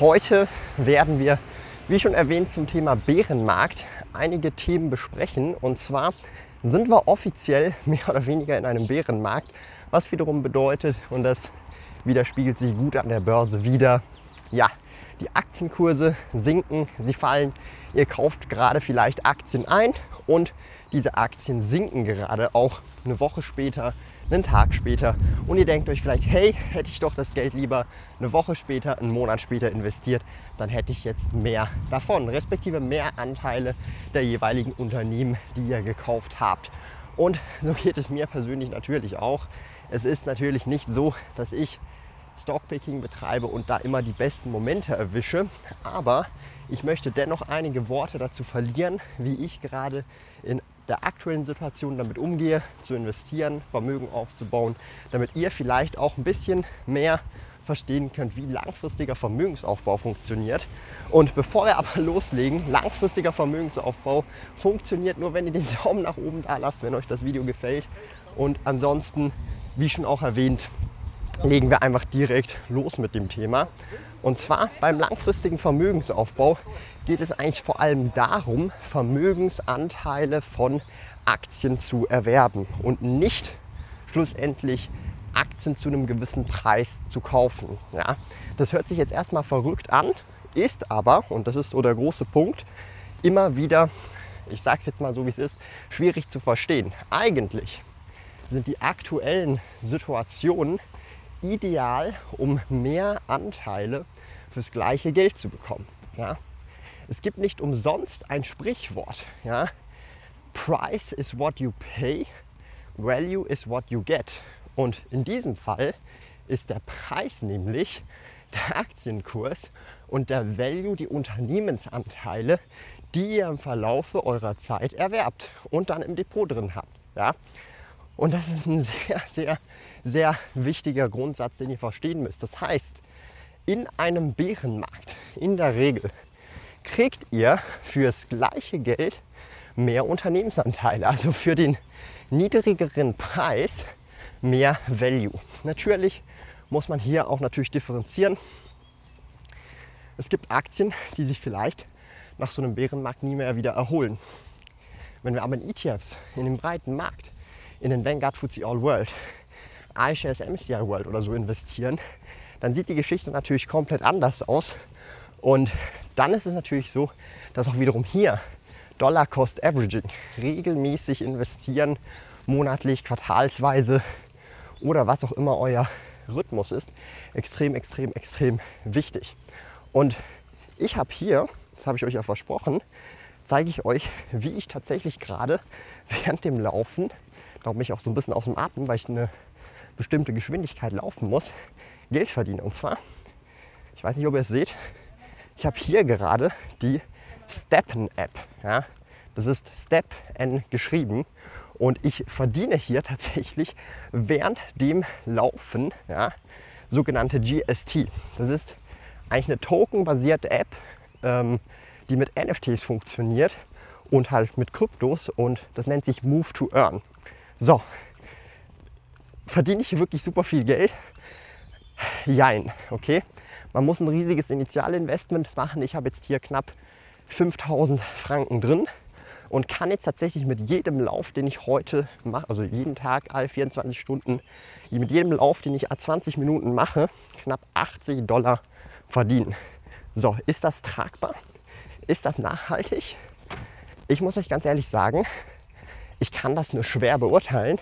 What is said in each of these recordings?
Heute werden wir, wie schon erwähnt, zum Thema Bärenmarkt einige Themen besprechen. Und zwar sind wir offiziell mehr oder weniger in einem Bärenmarkt, was wiederum bedeutet, und das widerspiegelt sich gut an der Börse wieder, ja, die Aktienkurse sinken, sie fallen. Ihr kauft gerade vielleicht Aktien ein und diese Aktien sinken gerade auch eine Woche später einen Tag später und ihr denkt euch vielleicht, hey, hätte ich doch das Geld lieber eine Woche später, einen Monat später investiert, dann hätte ich jetzt mehr davon, respektive mehr Anteile der jeweiligen Unternehmen, die ihr gekauft habt. Und so geht es mir persönlich natürlich auch. Es ist natürlich nicht so, dass ich Stockpicking betreibe und da immer die besten Momente erwische, aber ich möchte dennoch einige Worte dazu verlieren, wie ich gerade in der aktuellen Situation damit umgehe, zu investieren, Vermögen aufzubauen, damit ihr vielleicht auch ein bisschen mehr verstehen könnt, wie langfristiger Vermögensaufbau funktioniert. Und bevor wir aber loslegen, langfristiger Vermögensaufbau funktioniert nur, wenn ihr den Daumen nach oben da lasst, wenn euch das Video gefällt. Und ansonsten, wie schon auch erwähnt, legen wir einfach direkt los mit dem Thema. Und zwar beim langfristigen Vermögensaufbau geht es eigentlich vor allem darum, Vermögensanteile von Aktien zu erwerben und nicht schlussendlich Aktien zu einem gewissen Preis zu kaufen. Ja, das hört sich jetzt erstmal verrückt an, ist aber, und das ist so der große Punkt, immer wieder, ich sage es jetzt mal so wie es ist, schwierig zu verstehen. Eigentlich sind die aktuellen Situationen ideal, um mehr Anteile fürs gleiche Geld zu bekommen. Ja? Es gibt nicht umsonst ein Sprichwort. Ja? Price is what you pay, value is what you get. Und in diesem Fall ist der Preis nämlich der Aktienkurs und der Value die Unternehmensanteile, die ihr im Verlaufe eurer Zeit erwerbt und dann im Depot drin habt. Ja? Und das ist ein sehr, sehr, sehr wichtiger Grundsatz, den ihr verstehen müsst. Das heißt, in einem Bärenmarkt in der Regel kriegt ihr fürs gleiche Geld mehr Unternehmensanteile, also für den niedrigeren Preis mehr Value. Natürlich muss man hier auch natürlich differenzieren. Es gibt Aktien, die sich vielleicht nach so einem Bärenmarkt nie mehr wieder erholen. Wenn wir aber in ETFs, in den breiten Markt, in den Vanguard FTSE All World, iShares MSCI World oder so investieren, dann sieht die Geschichte natürlich komplett anders aus. Und dann ist es natürlich so, dass auch wiederum hier Dollar Cost Averaging, regelmäßig investieren, monatlich, quartalsweise oder was auch immer euer Rhythmus ist, extrem, extrem, extrem wichtig. Und ich habe hier, das habe ich euch ja versprochen, zeige ich euch, wie ich tatsächlich gerade während dem Laufen, glaube mich auch so ein bisschen aus dem Atem, weil ich eine bestimmte Geschwindigkeit laufen muss, Geld verdiene. Und zwar, ich weiß nicht, ob ihr es seht, ich habe hier gerade die Steppen-App. Ja? Das ist Step N geschrieben. Und ich verdiene hier tatsächlich während dem Laufen ja, sogenannte GST. Das ist eigentlich eine tokenbasierte App, ähm, die mit NFTs funktioniert und halt mit Kryptos und das nennt sich Move to Earn. So, verdiene ich hier wirklich super viel Geld? Jein, okay. Man muss ein riesiges Initialinvestment machen. Ich habe jetzt hier knapp 5000 Franken drin und kann jetzt tatsächlich mit jedem Lauf, den ich heute mache, also jeden Tag, alle 24 Stunden, mit jedem Lauf, den ich 20 Minuten mache, knapp 80 Dollar verdienen. So, ist das tragbar? Ist das nachhaltig? Ich muss euch ganz ehrlich sagen, ich kann das nur schwer beurteilen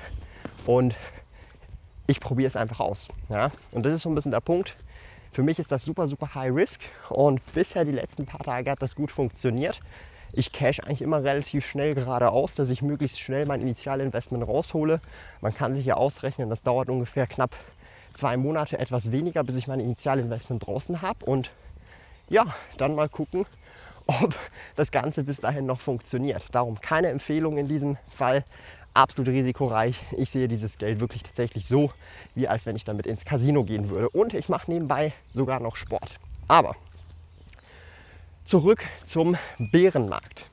und ich probiere es einfach aus. Ja? Und das ist so ein bisschen der Punkt. Für mich ist das super, super high risk und bisher die letzten paar Tage hat das gut funktioniert. Ich cash eigentlich immer relativ schnell geradeaus, dass ich möglichst schnell mein Initialinvestment raushole. Man kann sich ja ausrechnen, das dauert ungefähr knapp zwei Monate etwas weniger, bis ich mein Initialinvestment draußen habe und ja, dann mal gucken, ob das Ganze bis dahin noch funktioniert. Darum keine Empfehlung in diesem Fall, absolut risikoreich. Ich sehe dieses Geld wirklich tatsächlich so, wie als wenn ich damit ins Casino gehen würde. Und ich mache nebenbei sogar noch Sport. Aber zurück zum Bärenmarkt.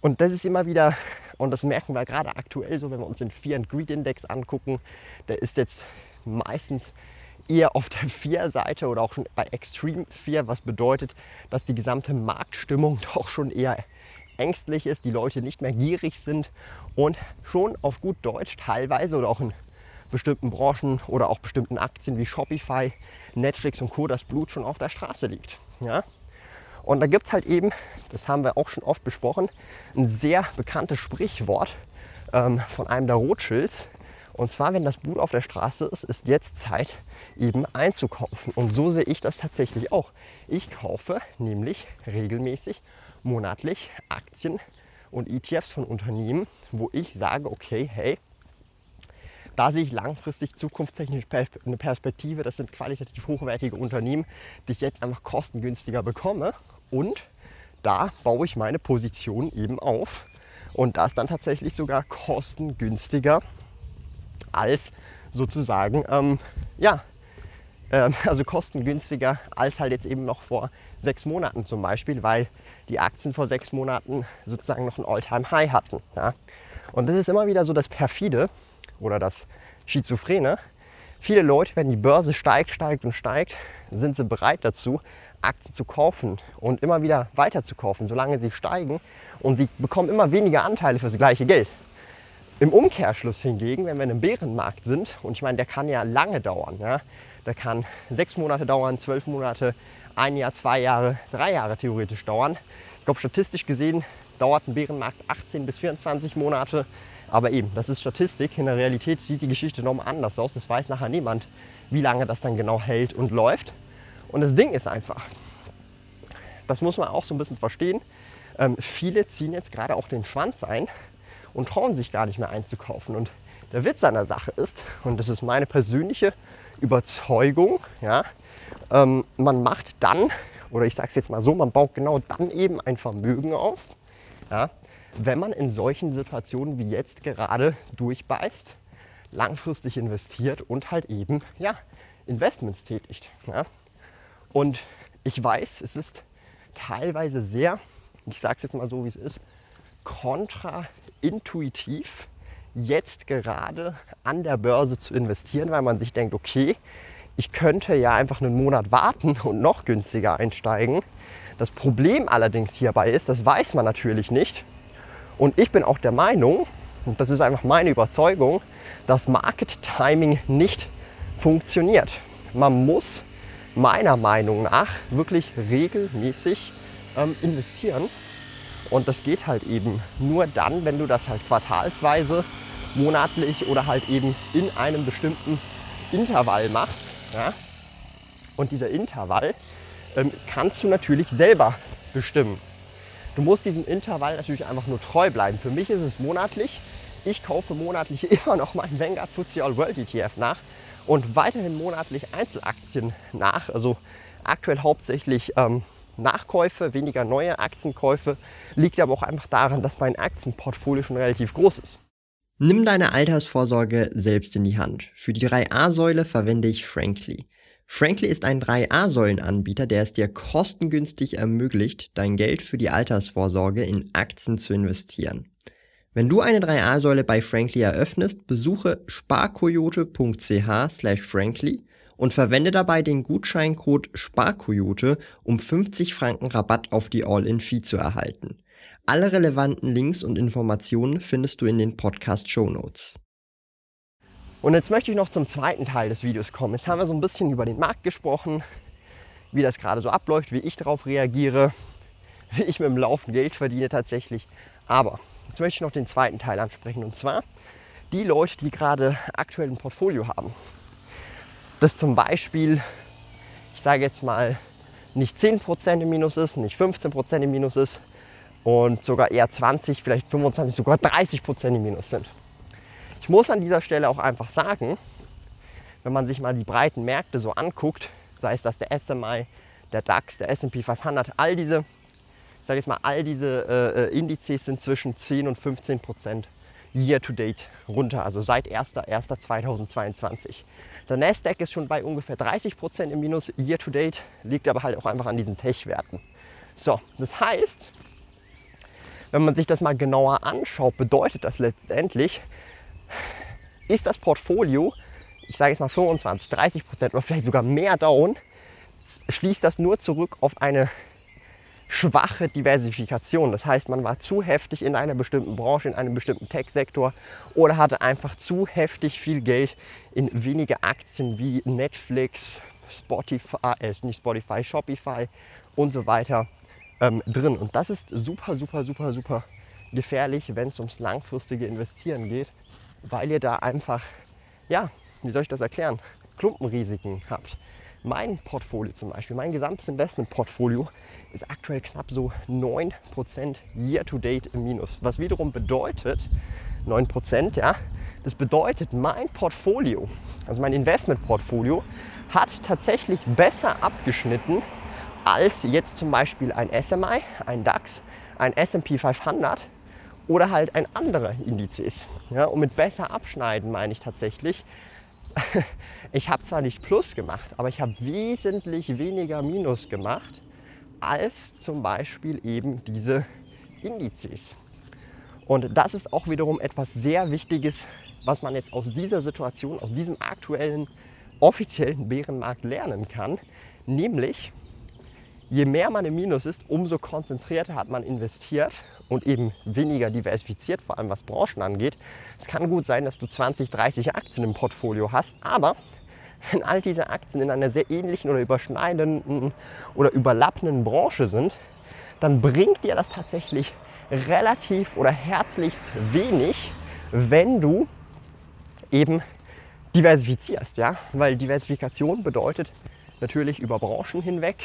Und das ist immer wieder, und das merken wir gerade aktuell so, wenn wir uns den Fear and Greed Index angucken, der ist jetzt meistens eher auf der Fear-Seite oder auch schon bei Extreme Fear, was bedeutet, dass die gesamte Marktstimmung doch schon eher ängstlich ist, die Leute nicht mehr gierig sind und schon auf gut Deutsch teilweise oder auch in bestimmten Branchen oder auch bestimmten Aktien wie Shopify, Netflix und Co. das Blut schon auf der Straße liegt. Ja? Und da gibt es halt eben, das haben wir auch schon oft besprochen, ein sehr bekanntes Sprichwort ähm, von einem der Rothschilds. Und zwar, wenn das Blut auf der Straße ist, ist jetzt Zeit, eben einzukaufen. Und so sehe ich das tatsächlich auch. Ich kaufe nämlich regelmäßig, monatlich Aktien und ETFs von Unternehmen, wo ich sage, okay, hey, da sehe ich langfristig zukunftstechnisch eine Perspektive. Das sind qualitativ hochwertige Unternehmen, die ich jetzt einfach kostengünstiger bekomme. Und da baue ich meine Position eben auf. Und das dann tatsächlich sogar kostengünstiger als sozusagen, ähm, ja, äh, also kostengünstiger als halt jetzt eben noch vor sechs Monaten zum Beispiel, weil die Aktien vor sechs Monaten sozusagen noch ein All-Time-High hatten. Ja. Und das ist immer wieder so das Perfide oder das Schizophrene. Viele Leute, wenn die Börse steigt, steigt und steigt, sind sie bereit dazu, Aktien zu kaufen und immer wieder weiter zu kaufen, solange sie steigen. Und sie bekommen immer weniger Anteile für das gleiche Geld. Im Umkehrschluss hingegen, wenn wir in einem Bärenmarkt sind, und ich meine, der kann ja lange dauern, ja, der kann sechs Monate dauern, zwölf Monate, ein Jahr, zwei Jahre, drei Jahre theoretisch dauern. Ich glaube, statistisch gesehen dauert ein Bärenmarkt 18 bis 24 Monate. Aber eben, das ist Statistik. In der Realität sieht die Geschichte nochmal anders aus. Das weiß nachher niemand, wie lange das dann genau hält und läuft. Und das Ding ist einfach, das muss man auch so ein bisschen verstehen. Ähm, viele ziehen jetzt gerade auch den Schwanz ein und trauen sich gar nicht mehr einzukaufen. Und der Witz an der Sache ist, und das ist meine persönliche Überzeugung, ja, ähm, man macht dann, oder ich sage es jetzt mal so, man baut genau dann eben ein Vermögen auf, ja, wenn man in solchen Situationen wie jetzt gerade durchbeißt, langfristig investiert und halt eben ja, Investments tätigt. Ja. Und ich weiß, es ist teilweise sehr, ich sage es jetzt mal so, wie es ist, kontraintuitiv, jetzt gerade an der Börse zu investieren, weil man sich denkt, okay, ich könnte ja einfach einen Monat warten und noch günstiger einsteigen. Das Problem allerdings hierbei ist, das weiß man natürlich nicht. Und ich bin auch der Meinung, und das ist einfach meine Überzeugung, dass Market Timing nicht funktioniert. Man muss meiner Meinung nach wirklich regelmäßig ähm, investieren. Und das geht halt eben nur dann, wenn du das halt quartalsweise, monatlich oder halt eben in einem bestimmten Intervall machst. Ja? Und dieser Intervall ähm, kannst du natürlich selber bestimmen. Du musst diesem Intervall natürlich einfach nur treu bleiben. Für mich ist es monatlich. Ich kaufe monatlich immer noch meinen Vanguard FTSE All World ETF nach und weiterhin monatlich Einzelaktien nach. Also aktuell hauptsächlich ähm, Nachkäufe, weniger neue Aktienkäufe. Liegt aber auch einfach daran, dass mein Aktienportfolio schon relativ groß ist. Nimm deine Altersvorsorge selbst in die Hand. Für die 3a-Säule verwende ich Frankly. Frankly ist ein 3a-Säulen-Anbieter, der es dir kostengünstig ermöglicht, dein Geld für die Altersvorsorge in Aktien zu investieren. Wenn du eine 3a-Säule bei Frankly eröffnest, besuche sparkoyote.ch slash frankly und verwende dabei den Gutscheincode SPARKOYOTE, um 50 Franken Rabatt auf die All-In-Fee zu erhalten. Alle relevanten Links und Informationen findest du in den Podcast Show Notes. Und jetzt möchte ich noch zum zweiten Teil des Videos kommen. Jetzt haben wir so ein bisschen über den Markt gesprochen, wie das gerade so abläuft, wie ich darauf reagiere, wie ich mit dem Laufen Geld verdiene tatsächlich. Aber jetzt möchte ich noch den zweiten Teil ansprechen und zwar die Leute, die gerade aktuell ein Portfolio haben. Das zum Beispiel, ich sage jetzt mal, nicht 10% im Minus ist, nicht 15% im Minus ist, und sogar eher 20, vielleicht 25, sogar 30 Prozent im Minus sind. Ich muss an dieser Stelle auch einfach sagen, wenn man sich mal die breiten Märkte so anguckt, sei es das der SMI, der DAX, der S&P 500, all diese, ich sage jetzt mal, all diese äh, äh Indizes sind zwischen 10 und 15 Prozent year to date runter, also seit 1.1.2022. Der Nasdaq ist schon bei ungefähr 30 Prozent im Minus year to date, liegt aber halt auch einfach an diesen Tech-Werten. So, das heißt, wenn man sich das mal genauer anschaut, bedeutet das letztendlich, ist das Portfolio, ich sage jetzt mal 25, 30 Prozent oder vielleicht sogar mehr down, schließt das nur zurück auf eine schwache Diversifikation. Das heißt, man war zu heftig in einer bestimmten Branche, in einem bestimmten Tech-Sektor oder hatte einfach zu heftig viel Geld in wenige Aktien wie Netflix, Spotify, äh, nicht Spotify, Shopify und so weiter ähm, drin. Und das ist super, super, super, super gefährlich, wenn es ums langfristige Investieren geht, weil ihr da einfach, ja, wie soll ich das erklären, Klumpenrisiken habt. Mein Portfolio zum Beispiel, mein gesamtes Investmentportfolio ist aktuell knapp so 9% year-to-date im Minus. Was wiederum bedeutet, 9%, ja, das bedeutet, mein Portfolio, also mein Investmentportfolio, hat tatsächlich besser abgeschnitten als jetzt zum Beispiel ein SMI, ein DAX, ein SP 500 oder halt ein anderer Indizes. Ja, und mit besser abschneiden meine ich tatsächlich, ich habe zwar nicht Plus gemacht, aber ich habe wesentlich weniger Minus gemacht als zum Beispiel eben diese Indizes. Und das ist auch wiederum etwas sehr Wichtiges, was man jetzt aus dieser Situation, aus diesem aktuellen offiziellen Bärenmarkt lernen kann, nämlich je mehr man im Minus ist, umso konzentrierter hat man investiert und eben weniger diversifiziert, vor allem was Branchen angeht. Es kann gut sein, dass du 20, 30 Aktien im Portfolio hast, aber wenn all diese Aktien in einer sehr ähnlichen oder überschneidenden oder überlappenden Branche sind, dann bringt dir das tatsächlich relativ oder herzlichst wenig, wenn du eben diversifizierst, ja? Weil Diversifikation bedeutet natürlich über Branchen hinweg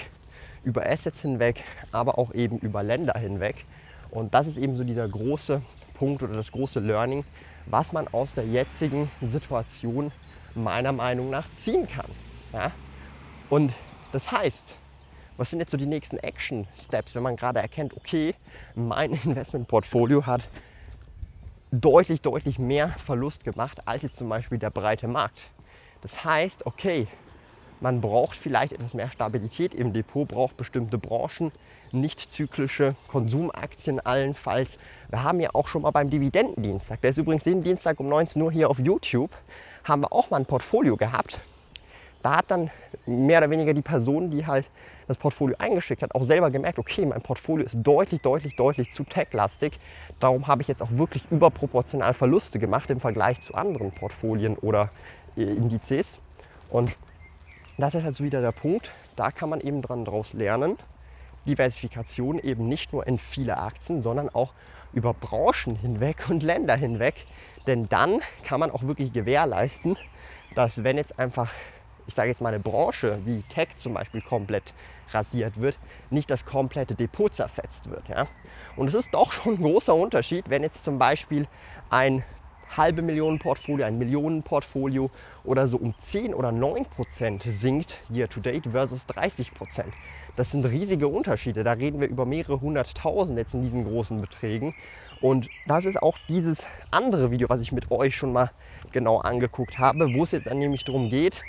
über Assets hinweg, aber auch eben über Länder hinweg. Und das ist eben so dieser große Punkt oder das große Learning, was man aus der jetzigen Situation meiner Meinung nach ziehen kann. Ja? Und das heißt, was sind jetzt so die nächsten Action Steps, wenn man gerade erkennt, okay, mein Investmentportfolio hat deutlich, deutlich mehr Verlust gemacht als jetzt zum Beispiel der breite Markt. Das heißt, okay, man braucht vielleicht etwas mehr Stabilität im Depot, braucht bestimmte Branchen, nicht zyklische Konsumaktien allenfalls. Wir haben ja auch schon mal beim Dividendendienstag, der ist übrigens jeden Dienstag um 19 Uhr hier auf YouTube, haben wir auch mal ein Portfolio gehabt. Da hat dann mehr oder weniger die Person, die halt das Portfolio eingeschickt hat, auch selber gemerkt, okay, mein Portfolio ist deutlich, deutlich, deutlich zu tech-lastig. Darum habe ich jetzt auch wirklich überproportional Verluste gemacht im Vergleich zu anderen Portfolien oder äh, Indizes. Und das ist also wieder der Punkt, da kann man eben dran draus lernen. Diversifikation eben nicht nur in viele Aktien, sondern auch über Branchen hinweg und Länder hinweg. Denn dann kann man auch wirklich gewährleisten, dass wenn jetzt einfach, ich sage jetzt mal eine Branche wie Tech zum Beispiel komplett rasiert wird, nicht das komplette Depot zerfetzt wird. Ja? Und es ist doch schon ein großer Unterschied, wenn jetzt zum Beispiel ein halbe Millionen Portfolio, ein Millionenportfolio oder so um 10 oder 9 Prozent sinkt year to date versus 30 Prozent. Das sind riesige Unterschiede. Da reden wir über mehrere hunderttausend jetzt in diesen großen Beträgen. Und das ist auch dieses andere Video, was ich mit euch schon mal genau angeguckt habe, wo es jetzt dann nämlich darum geht,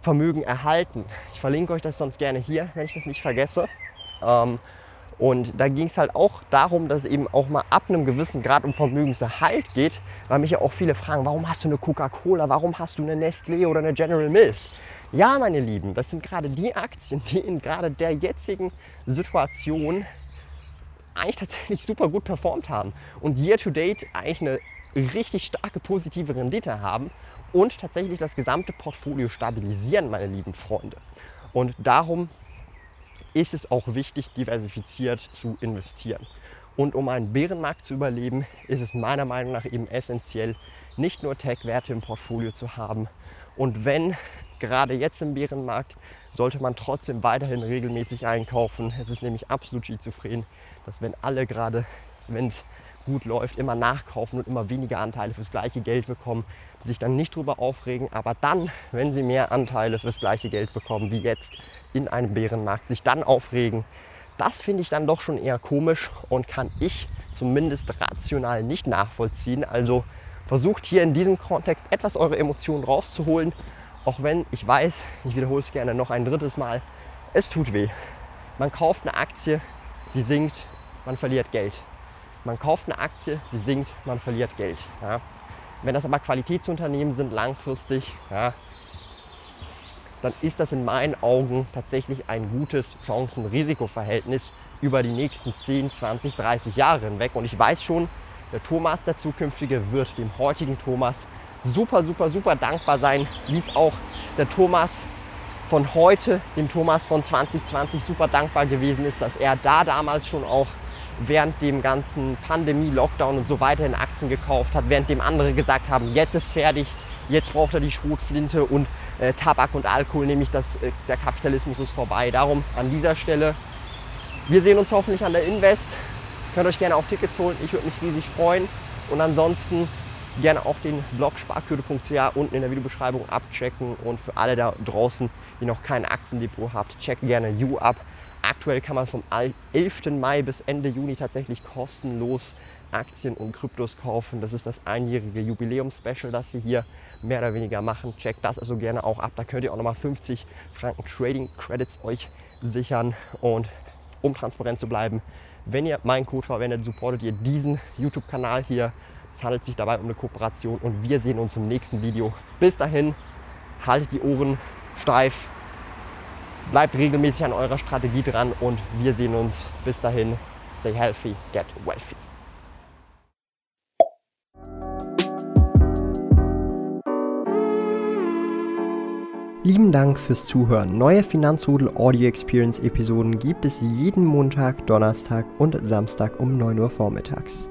Vermögen erhalten. Ich verlinke euch das sonst gerne hier, wenn ich das nicht vergesse. Ähm, und da ging es halt auch darum, dass es eben auch mal ab einem gewissen Grad um Vermögenserhalt geht, weil mich ja auch viele fragen, warum hast du eine Coca-Cola, warum hast du eine Nestlé oder eine General Mills? Ja, meine Lieben, das sind gerade die Aktien, die in gerade der jetzigen Situation eigentlich tatsächlich super gut performt haben und year to date eigentlich eine richtig starke positive Rendite haben und tatsächlich das gesamte Portfolio stabilisieren, meine lieben Freunde. Und darum ist es auch wichtig, diversifiziert zu investieren. Und um einen Bärenmarkt zu überleben, ist es meiner Meinung nach eben essentiell, nicht nur Tech-Werte im Portfolio zu haben. Und wenn gerade jetzt im Bärenmarkt, sollte man trotzdem weiterhin regelmäßig einkaufen. Es ist nämlich absolut schizophren, dass wenn alle gerade, wenn es gut läuft, immer nachkaufen und immer weniger Anteile fürs gleiche Geld bekommen, sich dann nicht drüber aufregen, aber dann, wenn sie mehr Anteile fürs gleiche Geld bekommen wie jetzt in einem Bärenmarkt, sich dann aufregen. Das finde ich dann doch schon eher komisch und kann ich zumindest rational nicht nachvollziehen. Also versucht hier in diesem Kontext etwas eure Emotionen rauszuholen, auch wenn ich weiß, ich wiederhole es gerne noch ein drittes Mal, es tut weh. Man kauft eine Aktie, die sinkt, man verliert Geld. Man kauft eine Aktie, sie sinkt, man verliert Geld. Ja. Wenn das aber Qualitätsunternehmen sind langfristig, ja, dann ist das in meinen Augen tatsächlich ein gutes Chancen-Risiko-Verhältnis über die nächsten 10, 20, 30 Jahre hinweg. Und ich weiß schon, der Thomas, der zukünftige, wird dem heutigen Thomas super, super, super dankbar sein, wie es auch der Thomas von heute, dem Thomas von 2020, super dankbar gewesen ist, dass er da damals schon auch während dem ganzen Pandemie, Lockdown und so weiter in Aktien gekauft hat, während dem andere gesagt haben, jetzt ist fertig, jetzt braucht er die Schrotflinte und äh, Tabak und Alkohol, nämlich das, äh, der Kapitalismus ist vorbei. Darum an dieser Stelle, wir sehen uns hoffentlich an der Invest. Könnt euch gerne auch Tickets holen, ich würde mich riesig freuen. Und ansonsten gerne auch den Blog sparkürte.ch unten in der Videobeschreibung abchecken. Und für alle da draußen, die noch kein Aktiendepot habt, checkt gerne You ab. Aktuell kann man vom 11. Mai bis Ende Juni tatsächlich kostenlos Aktien und Kryptos kaufen. Das ist das einjährige Jubiläumspecial, das sie hier mehr oder weniger machen. Checkt das also gerne auch ab. Da könnt ihr auch nochmal 50 Franken Trading Credits euch sichern. Und um transparent zu bleiben, wenn ihr meinen Code verwendet, supportet ihr diesen YouTube-Kanal hier. Es handelt sich dabei um eine Kooperation und wir sehen uns im nächsten Video. Bis dahin, haltet die Ohren steif, bleibt regelmäßig an eurer Strategie dran und wir sehen uns. Bis dahin, stay healthy, get wealthy. Lieben Dank fürs Zuhören. Neue Finanzrudel Audio Experience Episoden gibt es jeden Montag, Donnerstag und Samstag um 9 Uhr vormittags.